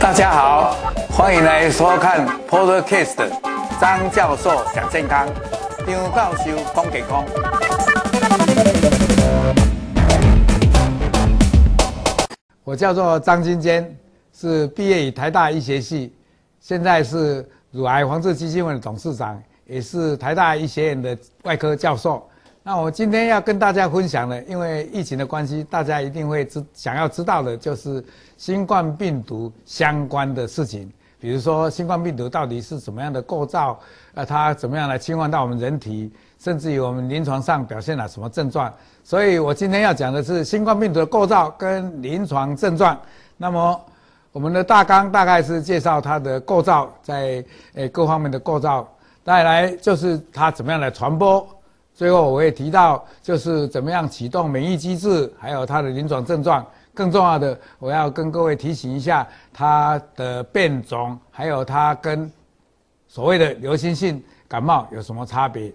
大家好，欢迎来收看 Podcast 张教授讲健康，张教授讲健康。我叫做张金坚，是毕业于台大医学系，现在是乳癌防治基金会的董事长，也是台大医学院的外科教授。那我今天要跟大家分享的，因为疫情的关系，大家一定会知想要知道的，就是新冠病毒相关的事情。比如说，新冠病毒到底是怎么样的构造？呃，它怎么样来侵犯到我们人体？甚至于我们临床上表现了什么症状？所以我今天要讲的是新冠病毒的构造跟临床症状。那么，我们的大纲大概是介绍它的构造，在诶各方面的构造，再来就是它怎么样来传播。最后我会提到，就是怎么样启动免疫机制，还有它的临床症状。更重要的，我要跟各位提醒一下，它的变种，还有它跟所谓的流行性感冒有什么差别。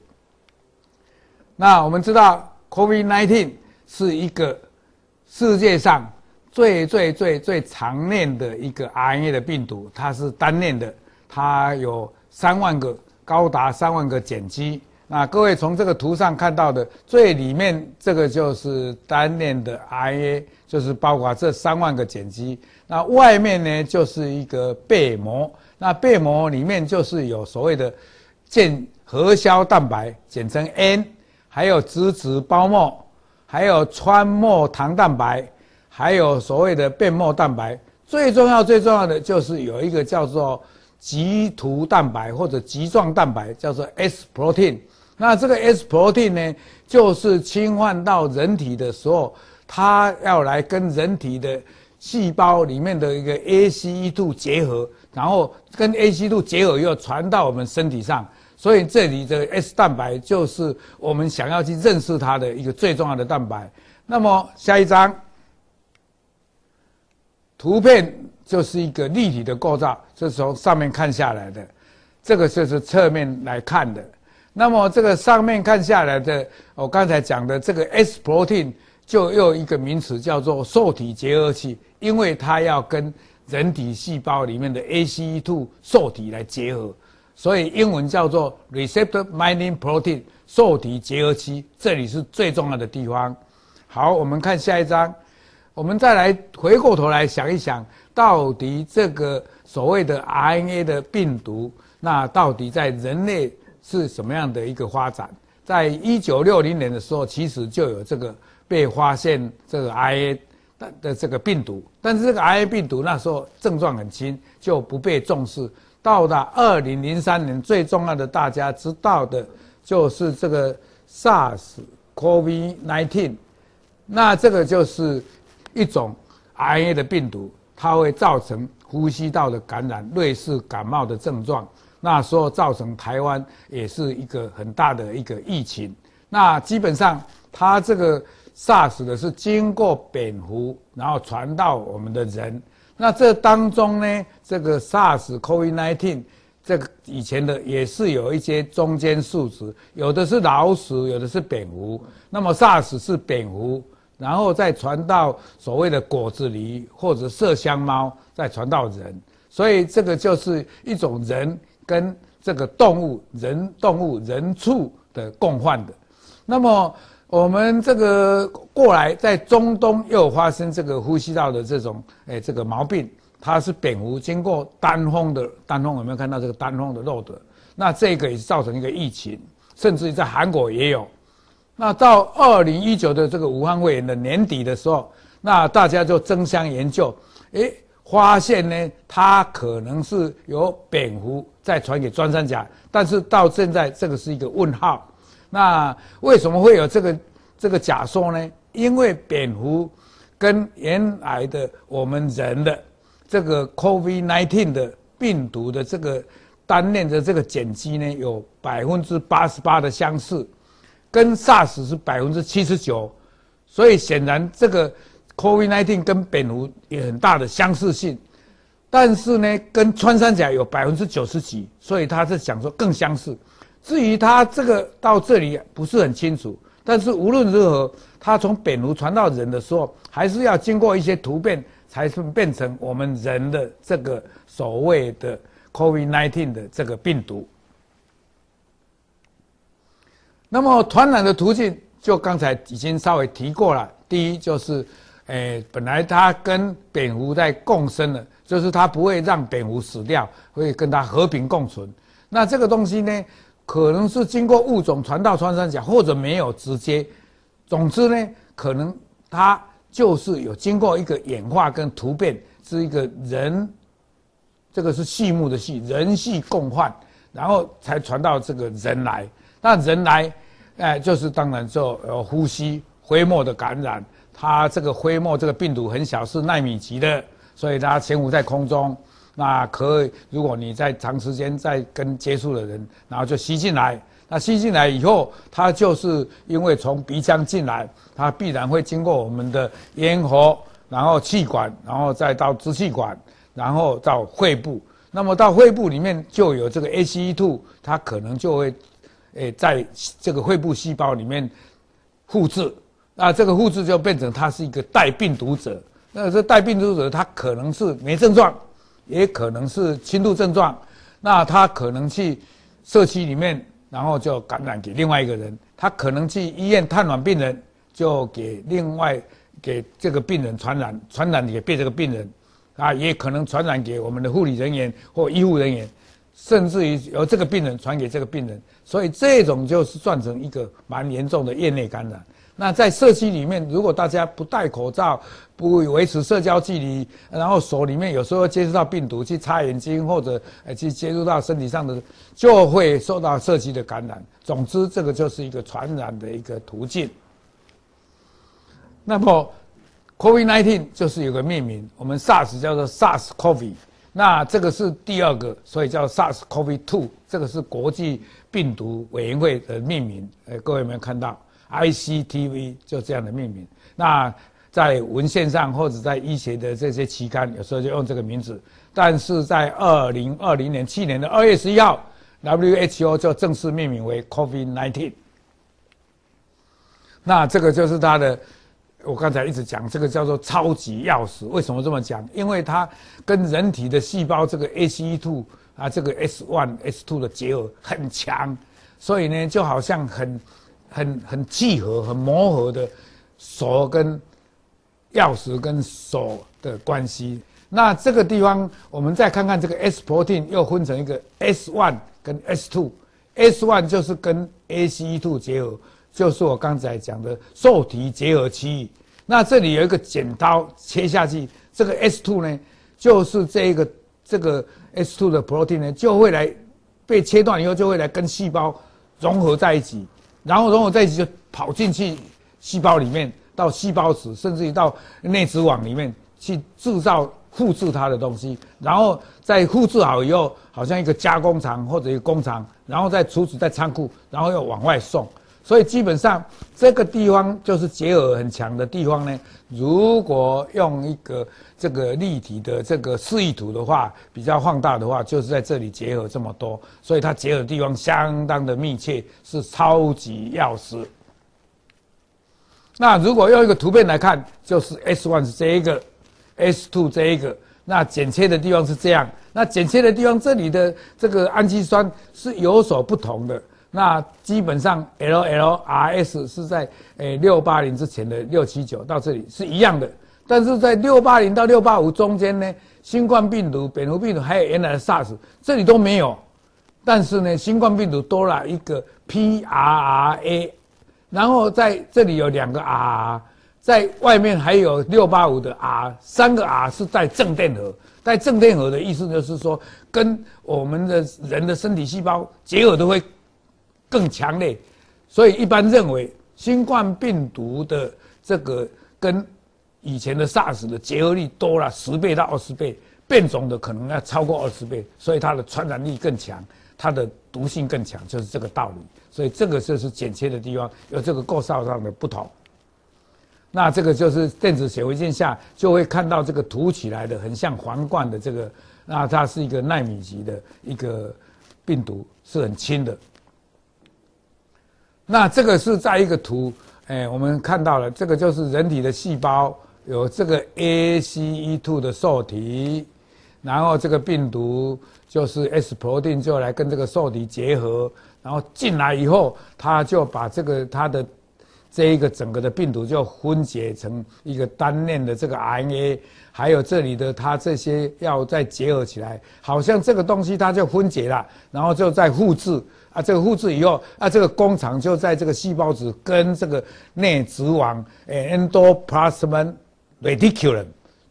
那我们知道，COVID-19 是一个世界上最最最最常链的一个 RNA 的病毒，它是单链的，它有三万个，高达三万个碱基。那各位从这个图上看到的最里面这个就是单链的 RNA，就是包括这三万个碱基。那外面呢就是一个被膜，那被膜里面就是有所谓的间核销蛋白，简称 N，还有脂质包膜，还有穿膜糖蛋白，还有所谓的变膜蛋白。最重要最重要的就是有一个叫做棘突蛋白或者棘状蛋白，叫做 S protein。那这个 S protein 呢，就是侵犯到人体的时候，它要来跟人体的细胞里面的一个 ACE2 结合，然后跟 ACE2 结合又传到我们身体上，所以这里的 S 蛋白就是我们想要去认识它的一个最重要的蛋白。那么下一张图片就是一个立体的构造，是从上面看下来的，这个就是侧面来看的。那么这个上面看下来的，我刚才讲的这个 S protein 就又一个名词叫做受体结合器，因为它要跟人体细胞里面的 ACE2 受体来结合，所以英文叫做 receptor binding protein 受体结合器，这里是最重要的地方。好，我们看下一张，我们再来回过头来想一想，到底这个所谓的 RNA 的病毒，那到底在人类是什么样的一个发展？在一九六零年的时候，其实就有这个被发现这个 RNA 的的这个病毒，但是这个 RNA 病毒那时候症状很轻，就不被重视。到了二零零三年，最重要的大家知道的就是这个 SARS-CoV-19，那这个就是一种 RNA 的病毒，它会造成呼吸道的感染，类似感冒的症状。那时候造成台湾也是一个很大的一个疫情。那基本上它这个 SARS 的是经过蝙蝠，然后传到我们的人。那这当中呢，这个 SARS COVID-19 这个以前的也是有一些中间数值，有的是老鼠，有的是蝙蝠。那么 SARS 是蝙蝠，然后再传到所谓的果子狸或者麝香猫，再传到人。所以这个就是一种人。跟这个动物、人、动物、人畜的共患的，那么我们这个过来在中东又发生这个呼吸道的这种诶这个毛病，它是蝙蝠经过单峰的单峰，有没有看到这个单峰的漏的？那这个也是造成一个疫情，甚至于在韩国也有。那到二零一九的这个武汉肺炎的年底的时候，那大家就争相研究，诶。发现呢，它可能是由蝙蝠再传给穿山甲，但是到现在这个是一个问号。那为什么会有这个这个假说呢？因为蝙蝠跟原来的我们人的这个 COVID-19 的病毒的这个单链的这个碱基呢，有百分之八十八的相似，跟 SARS 是百分之七十九，所以显然这个。COVID-19 跟蝙蝠有很大的相似性，但是呢，跟穿山甲有百分之九十几，所以他是想说更相似。至于他这个到这里不是很清楚，但是无论如何，它从蝙蝠传到人的时候，还是要经过一些突变，才是变成我们人的这个所谓的 COVID-19 的这个病毒。那么传染的途径，就刚才已经稍微提过了。第一就是，诶，本来它跟蝙蝠在共生的，就是它不会让蝙蝠死掉，会跟它和平共存。那这个东西呢，可能是经过物种传到穿山甲，或者没有直接。总之呢，可能它就是有经过一个演化跟突变，是一个人，这个是畜牧的畜，人畜共患，然后才传到这个人来。那人来，哎，就是当然就有呼吸飞沫的感染。它这个飞沫这个病毒很小，是纳米级的，所以它潜伏在空中。那可以，如果你在长时间在跟接触的人，然后就吸进来。那吸进来以后，它就是因为从鼻腔进来，它必然会经过我们的咽喉，然后气管，然后再到支气管，然后到肺部。那么到肺部里面就有这个 ACE2，它可能就会，诶，在这个肺部细胞里面复制。那这个复制就变成他是一个带病毒者。那这带病毒者，他可能是没症状，也可能是轻度症状。那他可能去社区里面。然后就感染给另外一个人，他可能去医院探望病人，就给另外给这个病人传染，传染给别这个病人，啊，也可能传染给我们的护理人员或医护人员，甚至于由这个病人传给这个病人，所以这种就是算成一个蛮严重的业内感染。那在社区里面，如果大家不戴口罩，不维持社交距离，然后手里面有时候接触到病毒，去擦眼睛或者呃去接触到身体上的，就会受到社区的感染。总之，这个就是一个传染的一个途径。那么，COVID-19 就是有个命名，我们 SARS 叫做 SARS-CoV，那这个是第二个，所以叫 SARS-CoV-2，这个是国际病毒委员会的命名。呃，各位有没有看到？ICTV 就这样的命名。那在文献上或者在医学的这些期刊，有时候就用这个名字。但是在二零二零年去年的二月十一号，WHO 就正式命名为 COVID-19。那这个就是它的，我刚才一直讲这个叫做超级钥匙。为什么这么讲？因为它跟人体的细胞这个 ACE2 啊，这个 S1、S2 的结合很强，所以呢，就好像很。很很契合、很磨合的锁跟钥匙跟锁的关系。那这个地方，我们再看看这个 S protein 又分成一个 S one 跟 S two。S one 就是跟 ACE two 结合，就是我刚才讲的受体结合区域。那这里有一个剪刀切下去，这个 S two 呢，就是这一个这个 S two 的 protein 呢，就会来被切断以后，就会来跟细胞融合在一起。然后融合在一起，就跑进去细胞里面，到细胞质，甚至于到内质网里面去制造、复制它的东西。然后再复制好以后，好像一个加工厂或者一个工厂，然后再储存在仓库，然后又往外送。所以基本上这个地方就是结合很强的地方呢。如果用一个这个立体的这个示意图的话，比较放大的话，就是在这里结合这么多，所以它结合的地方相当的密切，是超级钥匙。那如果用一个图片来看，就是 S one 是这一个，S two 这一个，那剪切的地方是这样，那剪切的地方这里的这个氨基酸是有所不同的。那基本上 LLRS 是在诶六八零之前的六七九到这里是一样的，但是在六八零到六八五中间呢，新冠病毒、蝙蝠病毒还有原来的 SARS 这里都没有，但是呢，新冠病毒多了一个 PRRA，然后在这里有两个 R，在外面还有六八五的 R，三个 R 是带正电荷，带正电荷的意思就是说跟我们的人的身体细胞结合都会。更强烈，所以一般认为新冠病毒的这个跟以前的 SARS 的结合力多了十倍到二十倍，变种的可能要超过二十倍，所以它的传染力更强，它的毒性更强，就是这个道理。所以这个就是剪切的地方有这个构造上的不同。那这个就是电子显微镜下就会看到这个凸起来的很像皇冠的这个，那它是一个纳米级的一个病毒，是很轻的。那这个是在一个图，哎，我们看到了，这个就是人体的细胞有这个 ACE2 的受体，然后这个病毒就是 S protein 就来跟这个受体结合，然后进来以后，它就把这个它的这一个整个的病毒就分解成一个单链的这个 RNA，还有这里的它这些要再结合起来，好像这个东西它就分解了，然后就再复制。啊，这个复制以后，啊，这个工厂就在这个细胞质跟这个内质网，诶，endoplasmic reticulum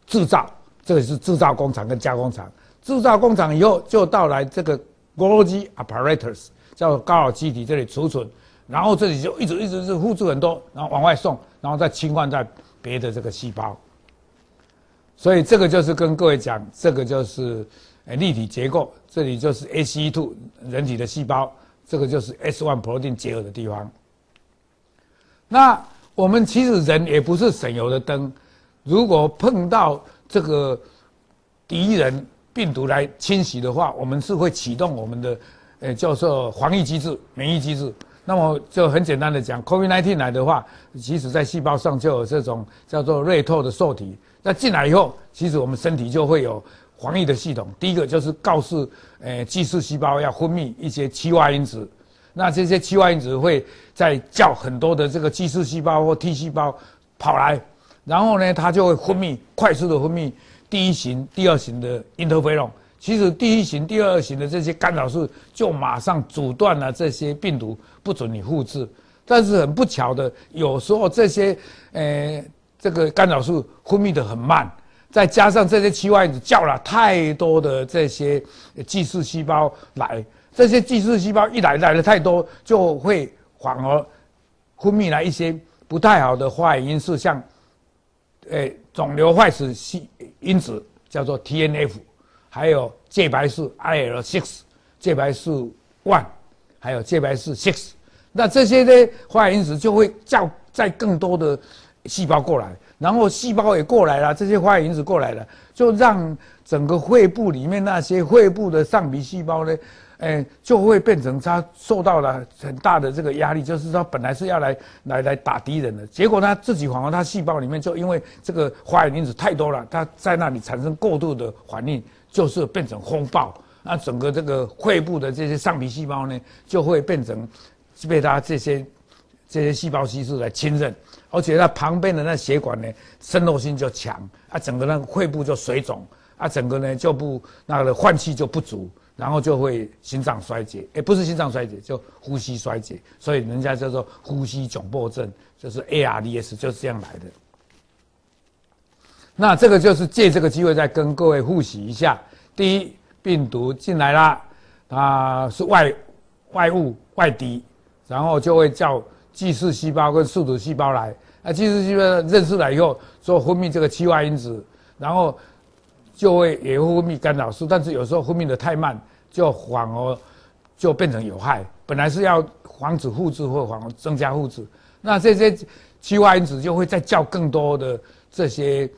制造，这个是制造工厂跟加工厂。制造工厂以后，就到来这个 Golgi apparatus，叫高尔基体这里储存，然后这里就一直一直是复制很多，然后往外送，然后再侵犯在别的这个细胞。所以这个就是跟各位讲，这个就是诶立体结构，这里就是 ACE2 人体的细胞。这个就是 S1 protein 结合的地方。那我们其实人也不是省油的灯，如果碰到这个敌人病毒来侵袭的话，我们是会启动我们的呃叫做防御机制、免疫机制。那么就很简单的讲，COVID-19 来的话，其实在细胞上就有这种叫做瑞透的受体。那进来以后，其实我们身体就会有。防御的系统，第一个就是告诉，呃，巨噬细胞要分泌一些催化因子，那这些催化因子会在叫很多的这个巨噬细胞或 T 细胞跑来，然后呢，它就会分泌快速的分泌第一型、第二型的 interferon。其实第一型、第二型的这些干扰素就马上阻断了这些病毒不准你复制，但是很不巧的，有时候这些，呃，这个干扰素分泌的很慢。再加上这些催化因子叫了太多的这些巨噬细胞来，这些巨噬细胞一来来的太多，就会反而分泌了一些不太好的化学因素，像，呃肿瘤坏死细因子叫做 TNF，还有介白素 IL6，介白素 one，还有介白素 six，那这些呢化学因子就会叫在更多的细胞过来。然后细胞也过来了，这些化学因子过来了，就让整个肺部里面那些肺部的上皮细胞呢，哎，就会变成它受到了很大的这个压力，就是说本来是要来来来打敌人的，结果它自己反而它细胞里面就因为这个化学因子太多了，它在那里产生过度的反应，就是变成风暴，那整个这个肺部的这些上皮细胞呢，就会变成被它这些这些细胞吸收来侵占。而且它旁边的那血管呢，渗透性就强啊，整个那个肺部就水肿啊，整个呢就不那个换气就不足，然后就会心脏衰竭，也不是心脏衰竭，就呼吸衰竭，所以人家叫做呼吸窘迫症，就是 ARDS 就是这样来的。那这个就是借这个机会再跟各位复习一下：第一，病毒进来啦，它是外外物外敌，然后就会叫。巨噬细胞跟宿主细胞来，那，巨噬细胞认识了以后，说分泌这个催化因子，然后就会也会分泌干扰素，但是有时候分泌的太慢，就反而就变成有害。本来是要防止复制或反而增加复制，那这些催化因子就会再叫更多的这些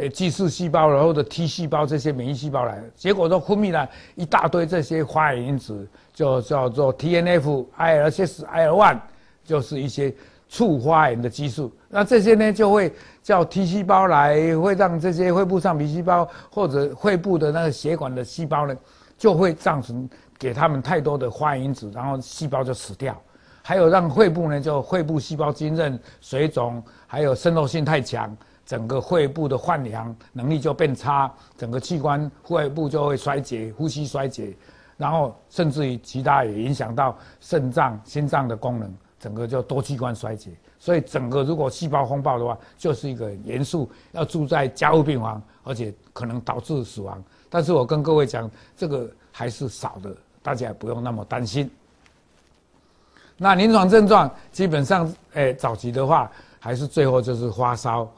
呃巨噬细胞，然后的 T 细胞这些免疫细胞来，结果都分泌了一大堆这些化学因子，就叫做 TNF、IL6、IL1。就是一些促发炎的激素，那这些呢就会叫 T 细胞来，会让这些肺部上皮细胞或者肺部的那个血管的细胞呢，就会造成给他们太多的发炎因子，然后细胞就死掉。还有让肺部呢，就肺部细胞浸润、水肿，还有渗透性太强，整个肺部的换氧能力就变差，整个器官肺部就会衰竭，呼吸衰竭，然后甚至于其他也影响到肾脏、心脏的功能。整个就多器官衰竭，所以整个如果细胞风暴的话，就是一个严肃，要住在加护病房，而且可能导致死亡。但是我跟各位讲，这个还是少的，大家也不用那么担心。那临床症状基本上，诶，早期的话，还是最后就是发烧，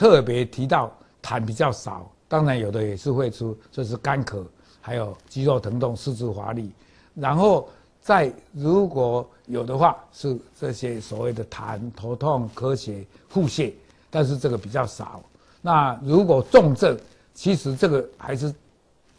特别提到痰比较少，当然有的也是会出，就是干咳，还有肌肉疼痛、四肢乏力，然后。再如果有的话，是这些所谓的痰、头痛、咳血、腹泻，但是这个比较少。那如果重症，其实这个还是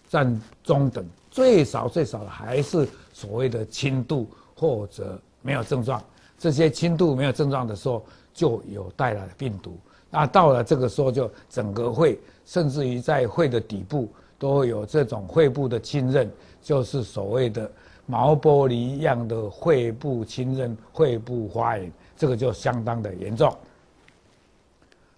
占中等，最少最少的还是所谓的轻度或者没有症状。这些轻度没有症状的时候，就有带来病毒。那到了这个时候，就整个会，甚至于在会的底部，都会有这种会部的浸润，就是所谓的毛玻璃样的会部浸润、会部发炎，这个就相当的严重。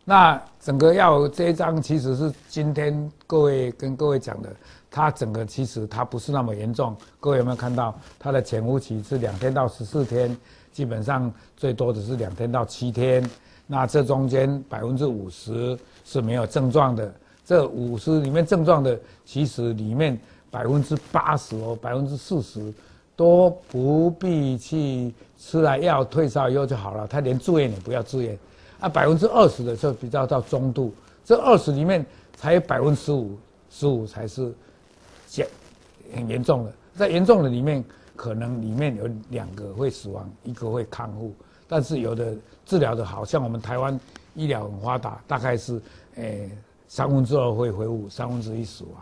那整个药这一张其实是今天各位跟各位讲的，它整个其实它不是那么严重。各位有没有看到它的潜伏期是两天到十四天，基本上最多的是两天到七天。那这中间百分之五十是没有症状的，这五十里面症状的，其实里面百分之八十哦，百分之四十都不必去吃了药退烧以后就好了，他连住院也不要住院。啊，百分之二十的就比较到中度，这二十里面才百分之十五，十五才是严很严重的。在严重的里面，可能里面有两个会死亡，一个会康复。但是有的治疗的好，像我们台湾医疗很发达，大概是诶三分之二会恢复，三分之一死亡。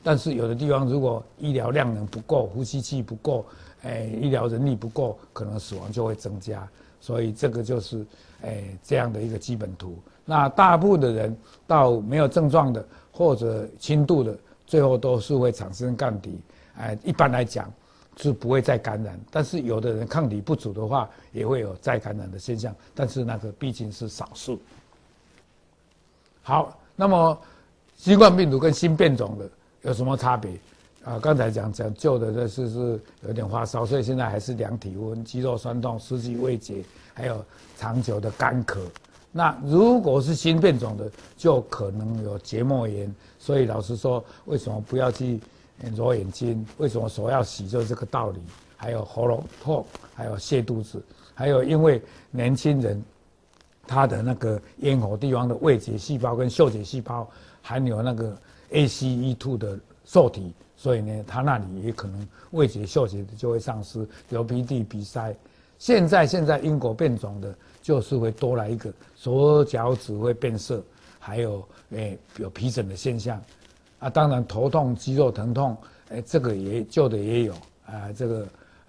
但是有的地方如果医疗量能不够，呼吸器不够，诶医疗人力不够，可能死亡就会增加。所以这个就是，诶、这样的一个基本图。那大部分的人到没有症状的或者轻度的，最后都是会产生抗体。哎、一般来讲是不会再感染。但是有的人抗体不足的话，也会有再感染的现象。但是那个毕竟是少数。好，那么新冠病毒跟新变种的有什么差别？啊，刚才讲讲旧的这是是有点发烧，所以现在还是量体温、肌肉酸痛、失去味觉，还有长久的干咳。那如果是新变种的，就可能有结膜炎。所以老实说，为什么不要去揉眼睛？为什么手要洗？就是这个道理。还有喉咙痛，还有泻肚子，还有因为年轻人他的那个咽喉地方的味觉细胞跟嗅觉细胞含有那个 ACE2 的受体。所以呢，他那里也可能味觉、嗅觉就会丧失，流鼻涕、鼻塞。现在现在英国变种的，就是会多来一个手脚趾会变色，还有诶、有皮疹的现象。啊，当然头痛、肌肉疼痛，诶、欸、这个也旧的也有啊，这个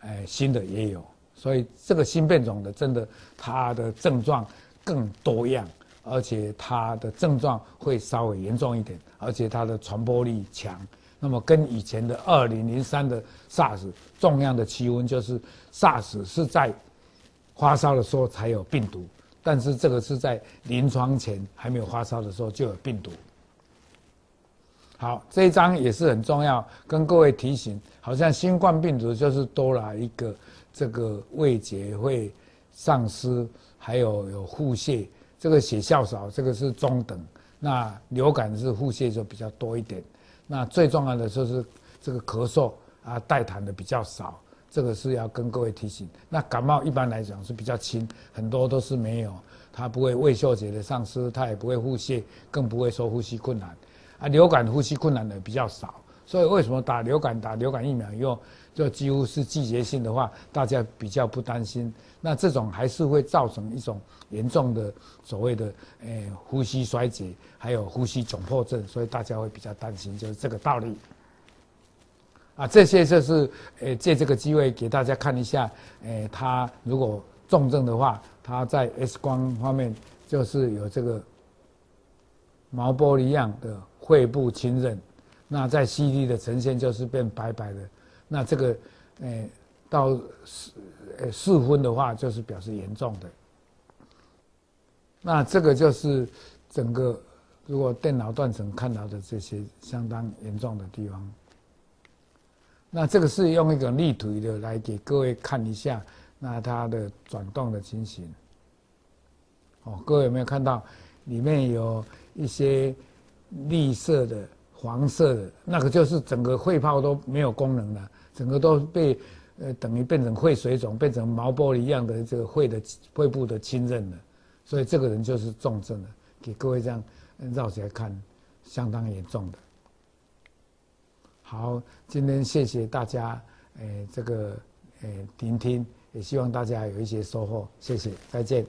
诶、欸、新的也有。所以这个新变种的，真的它的症状更多样，而且它的症状会稍微严重一点，而且它的传播力强。那么跟以前的二零零三的 SARS 重量的区分就是 SARS 是在发烧的时候才有病毒，但是这个是在临床前还没有发烧的时候就有病毒。好，这一张也是很重要，跟各位提醒，好像新冠病毒就是多了一个这个味觉会丧失，还有有腹泻，这个血较少，这个是中等，那流感是腹泻就比较多一点。那最重要的就是这个咳嗽啊，带痰的比较少，这个是要跟各位提醒。那感冒一般来讲是比较轻，很多都是没有，它不会胃嗅觉的丧失，它也不会腹泻，更不会说呼吸困难。啊，流感呼吸困难的比较少，所以为什么打流感打流感疫苗以后，就几乎是季节性的话，大家比较不担心。那这种还是会造成一种严重的所谓的诶、呼吸衰竭，还有呼吸窘迫症，所以大家会比较担心，就是这个道理。啊，这些就是诶、借这个机会给大家看一下，诶、他如果重症的话，他在 X 光方面就是有这个毛玻璃样的肺部侵润，那在 CT 的呈现就是变白白的，那这个诶、欸、到呃，四分的话就是表示严重的。那这个就是整个如果电脑断层看到的这些相当严重的地方。那这个是用一个立图的来给各位看一下，那它的转动的情形。哦，各位有没有看到里面有一些绿色的、黄色的，那个就是整个肺泡都没有功能了，整个都被。呃，等于变成肺水肿，变成毛玻璃一样的这个肺的肺部的浸润了，所以这个人就是重症了。给各位这样绕起来看，相当严重的。好，今天谢谢大家，呃，这个呃聆听，也希望大家有一些收获。谢谢，再见。